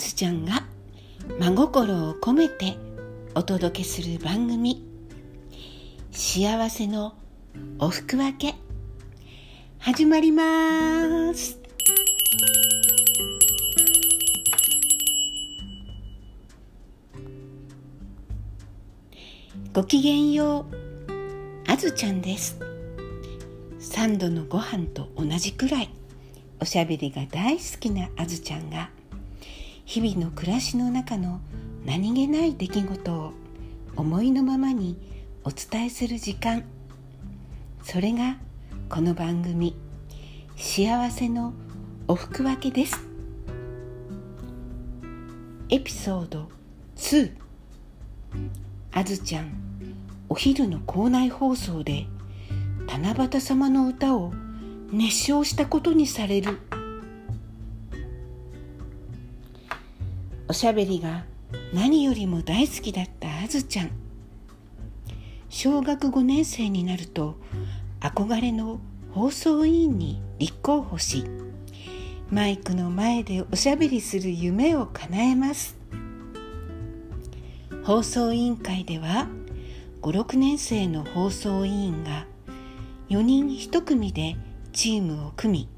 ずちゃんが真心を込めてお届けする番組。幸せのおふくわけ。始まります。ごきげんようあずちゃんです。三度のご飯と同じくらいおしゃべりが大好きなあずちゃんが日々の暮らしの中の何気ない出来事を思いのままにお伝えする時間。それがこの番組「幸せのおふくわけ」です。エピソード2あずちゃんお昼の校内放送で七夕様の歌を熱唱したことにされる。おしゃべりが何よりも大好きだったあずちゃん。小学5年生になると憧れの放送委員に立候補しマイクの前でおしゃべりする夢を叶えます。放送委員会では56年生の放送委員が4人1組でチームを組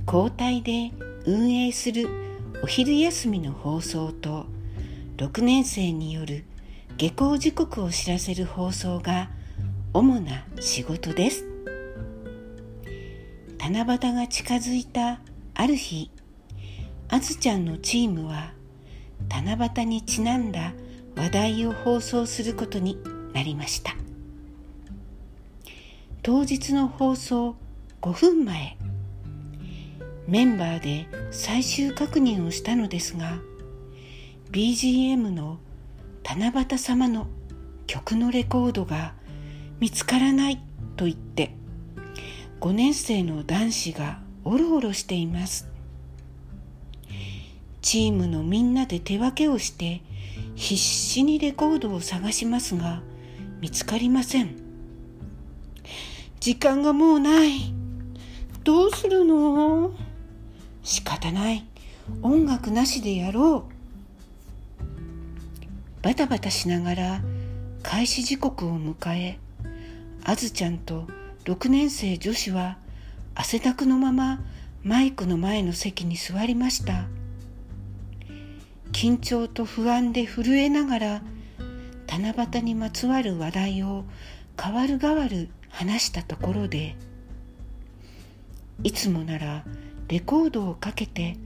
み交代で運営するお昼休みの放送と6年生による下校時刻を知らせる放送が主な仕事です。七夕が近づいたある日あずちゃんのチームは七夕にちなんだ話題を放送することになりました。当日の放送5分前。メンバーで最終確認をしたのですが BGM の七夕様の曲のレコードが見つからないと言って5年生の男子がおろおろしています。チームのみんなで手分けをして必死にレコードを探しますが見つかりません。時間がもうない。どうするの？仕方ない。音楽なしでやろう。バタバタしながら開始時刻を迎えあずちゃんと6年生女子は汗だくのままマイクの前の席に座りました。緊張と不安で震えながら七夕にまつわる話題を代わる代わる話したところでいつもならレコードをかけて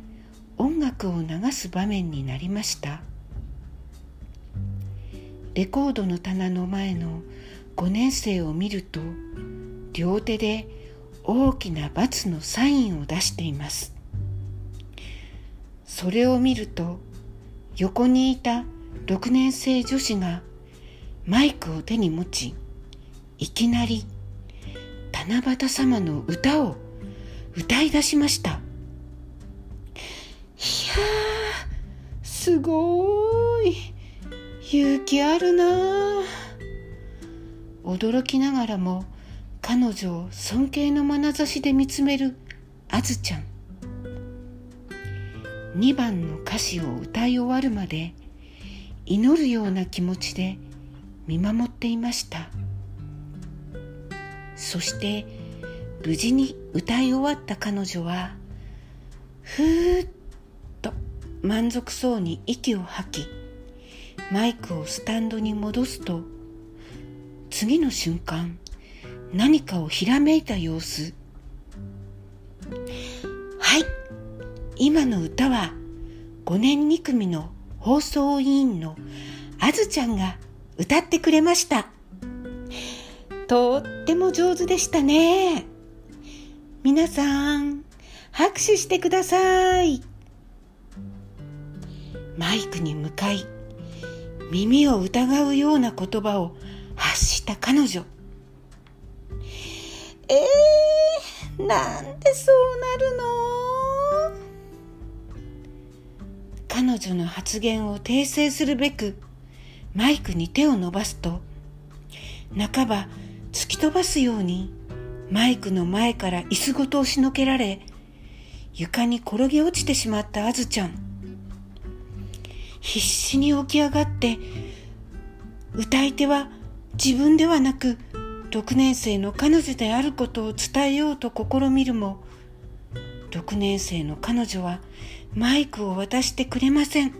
音楽を流す場面になりました。レコードの棚の前の5年生を見ると両手で大きな×のサインを出しています。それを見ると横にいた6年生女子がマイクを手に持ちいきなり七夕様の歌を歌い出しました。いやーすごい。勇気あるな驚きながらも彼女を尊敬の眼差しで見つめるあずちゃん。2番の歌詞を歌い終わるまで祈るような気持ちで見守っていました。そして無事に歌い終わった彼女はふーっと満足そうに息を吐きマイクをスタンドに戻すと次の瞬間何かをひらめいた様子。はい今の歌は5年2組の放送委員のあずちゃんが歌ってくれました。とっても上手でしたね。皆さん、拍手してください。マイクに向かい、耳を疑うような言葉を発した彼女。えー、なんでそうなるの？彼女の発言を訂正するべく、マイクに手を伸ばすと、半ば突き飛ばすようにマイクの前から椅子ごと押しのけられ、床に転げ落ちてしまったあずちゃん。必死に起き上がって歌い手は自分ではなく6年生の彼女であることを伝えようと試みるも6年生の彼女はマイクを渡してくれません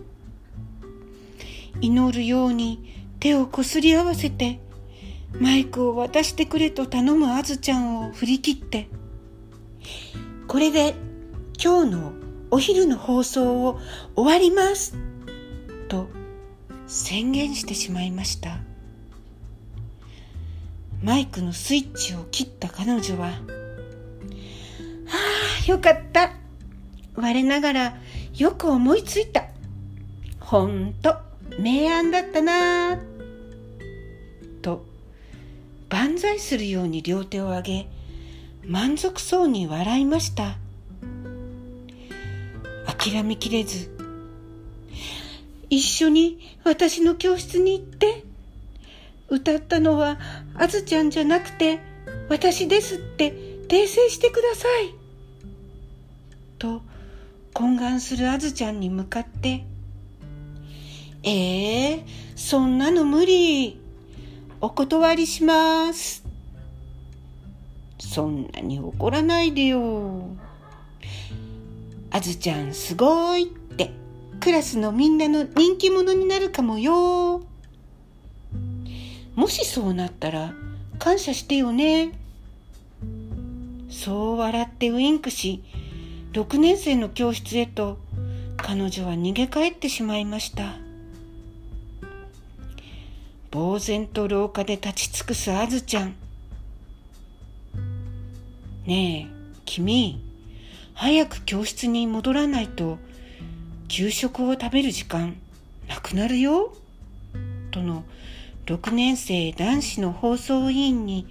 祈るように手をこすり合わせてマイクを渡してくれと頼むあずちゃんを振り切って。これで今日のお昼の放送を終わります。と宣言してしまいました。マイクのスイッチを切った彼女は「はあよかった。我ながらよく思いついた。ほんと明暗だったな」と万歳するように両手を上げ満足そうに笑いました。諦めきれず一緒に私の教室に行って歌ったのはあずちゃんじゃなくて私ですって訂正してください。と懇願するあずちゃんに向かってええー、そんなの無理。お断りしますそんなに怒らないでよあずちゃんすごいってクラスのみんなの人気者になるかもよ。もしそうなったら感謝してよね。そう笑ってウインクし、6年生の教室へと彼女は逃げ帰ってしまいました。呆然と廊下で立ち尽くすあずちゃん。ねえ、君。早く教室に戻らないと給食を食べる時間なくなるよ？との6年生男子の放送委員に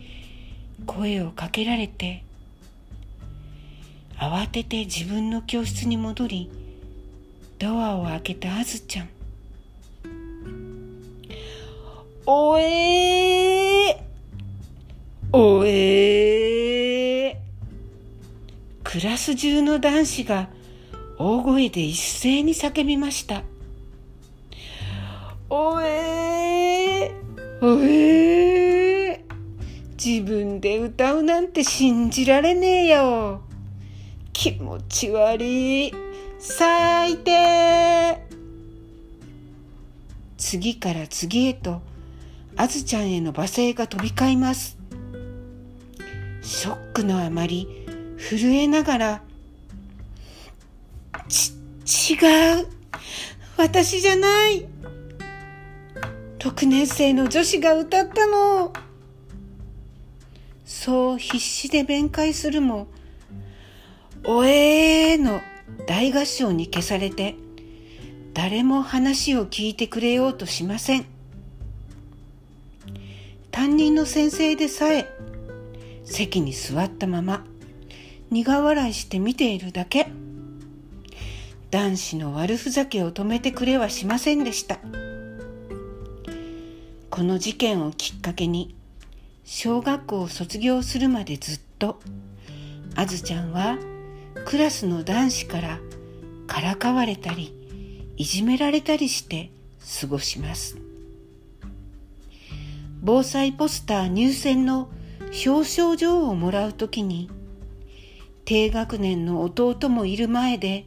声をかけられて慌てて自分の教室に戻りドアを開けたあずちゃんおえーおえークラス中の男子が大声で一斉に叫びました。おえー、おえー、自分で歌うなんて信じられねえよ。気持ち悪い。最低。次から次へと、あずちゃんへの罵声が飛び交います。ショックのあまり、震えながら、ち、違う。私じゃない。6年生の女子が歌ったの。そう必死で弁解するも、おえーの大合唱に消されて、誰も話を聞いてくれようとしません。担任の先生でさえ、席に座ったまま、苦笑いして見ているだけ。男子の悪ふざけを止めてくれはしませんでした。この事件をきっかけに、小学校を卒業するまでずっと、あずちゃんはクラスの男子からからかわれたり、いじめられたりして過ごします。防災ポスター入選の表彰状をもらうときに、低学年の弟もいる前で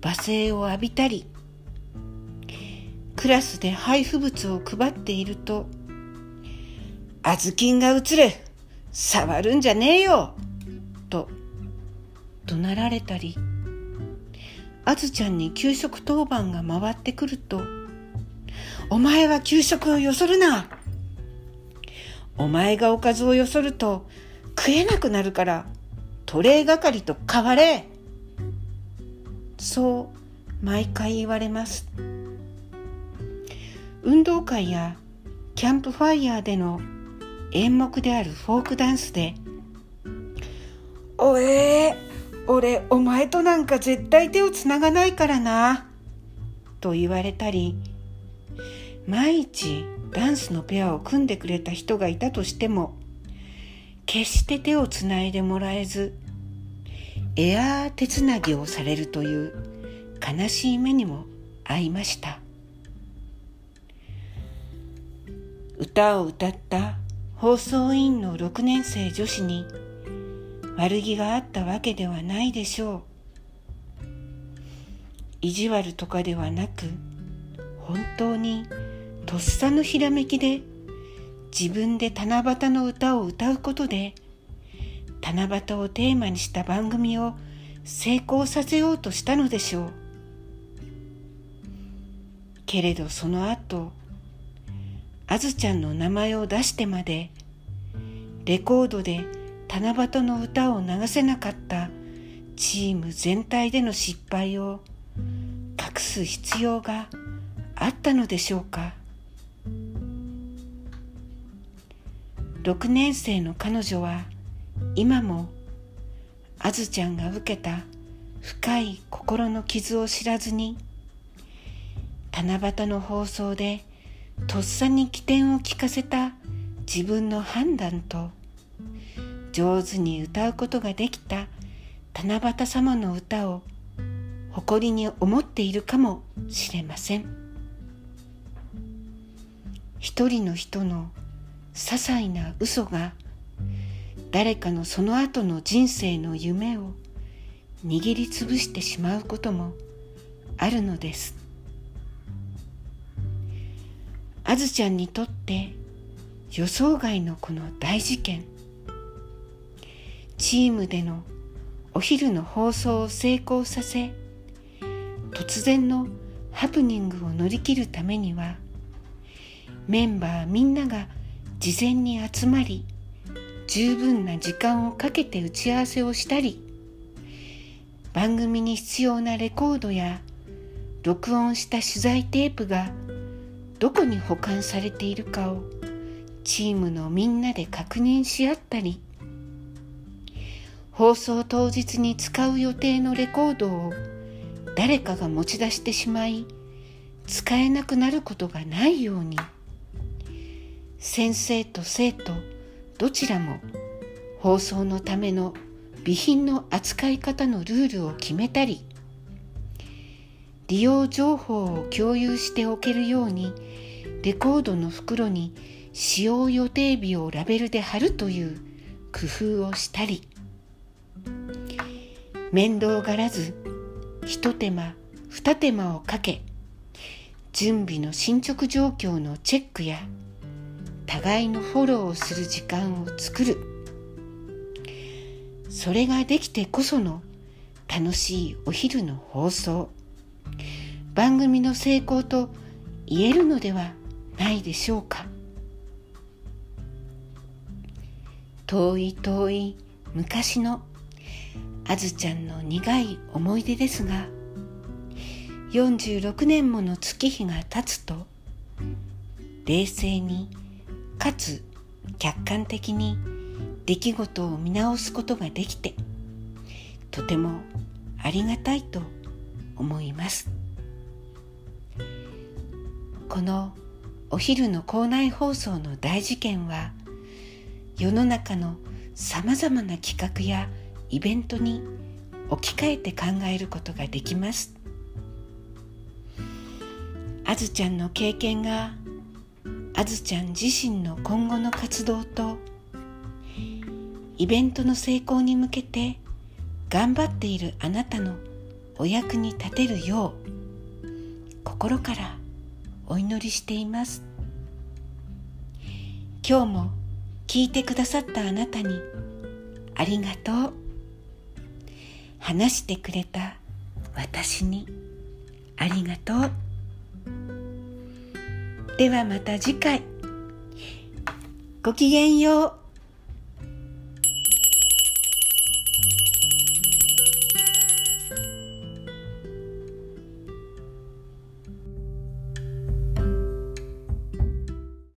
罵声を浴びたりクラスで配布物を配っていると「あずきんが映る触るんじゃねえよ!」と怒鳴られたりあずちゃんに給食当番が回ってくると「お前は給食をよそるな!」お前がおかずをよそると食えなくなるからトレー係と変われ。そう毎回言われます。運動会やキャンプファイヤーでの演目であるフォークダンスで「おえー、俺お前となんか絶対手をつながないからな」と言われたり毎日ダンスのペアを組んでくれた人がいたとしても決して手をつないでもらえずエアー手つなぎをされるという悲しい目にも会いました。歌を歌った放送委員の6年生女子に悪気があったわけではないでしょう。意地悪とかではなく本当にとっさのひらめきで自分で七夕の歌を歌うことで七夕をテーマにした番組を成功させようとしたのでしょう。けれどその後、あずちゃんの名前を出してまでレコードで七夕の歌を流せなかったチーム全体での失敗を隠す必要があったのでしょうか6年生の彼女は今もあずちゃんが受けた深い心の傷を知らずに七夕の放送でとっさに起点を聞かせた自分の判断と上手に歌うことができた七夕様の歌を誇りに思っているかもしれません。一人の人の些細な嘘が誰かのその後の人生の夢を握りつぶしてしまうこともあるのです。あずちゃんにとって予想外のこの大事件。チームでのお昼の放送を成功させ突然のハプニングを乗り切るためにはメンバーみんなが事前に集まり十分な時間をかけて打ち合わせをしたり番組に必要なレコードや録音した取材テープがどこに保管されているかをチームのみんなで確認し合ったり放送当日に使う予定のレコードを誰かが持ち出してしまい使えなくなることがないように先生と生徒どちらも放送のための備品の扱い方のルールを決めたり利用情報を共有しておけるようにレコードの袋に使用予定日をラベルで貼るという工夫をしたり面倒がらず一手間二手間をかけ準備の進捗状況のチェックや互いのフォローをする時間を作る。それができてこその楽しいお昼の放送。番組の成功と言えるのではないでしょうか。遠い遠い昔のあずちゃんの苦い思い出ですが46年もの月日が経つと冷静にかつ客観的に出来事を見直すことができてとてもありがたいと思います。このお昼の校内放送の大事件は世の中のさまざまな企画やイベントに置き換えて考えることができます。あずちゃんの経験があずちゃん自身の今後の活動とイベントの成功に向けて頑張っているあなたのお役に立てるよう心からお祈りしています。今日も聞いてくださったあなたにありがとう。話してくれた私にありがとう。ではまた次回。ごきげんよう。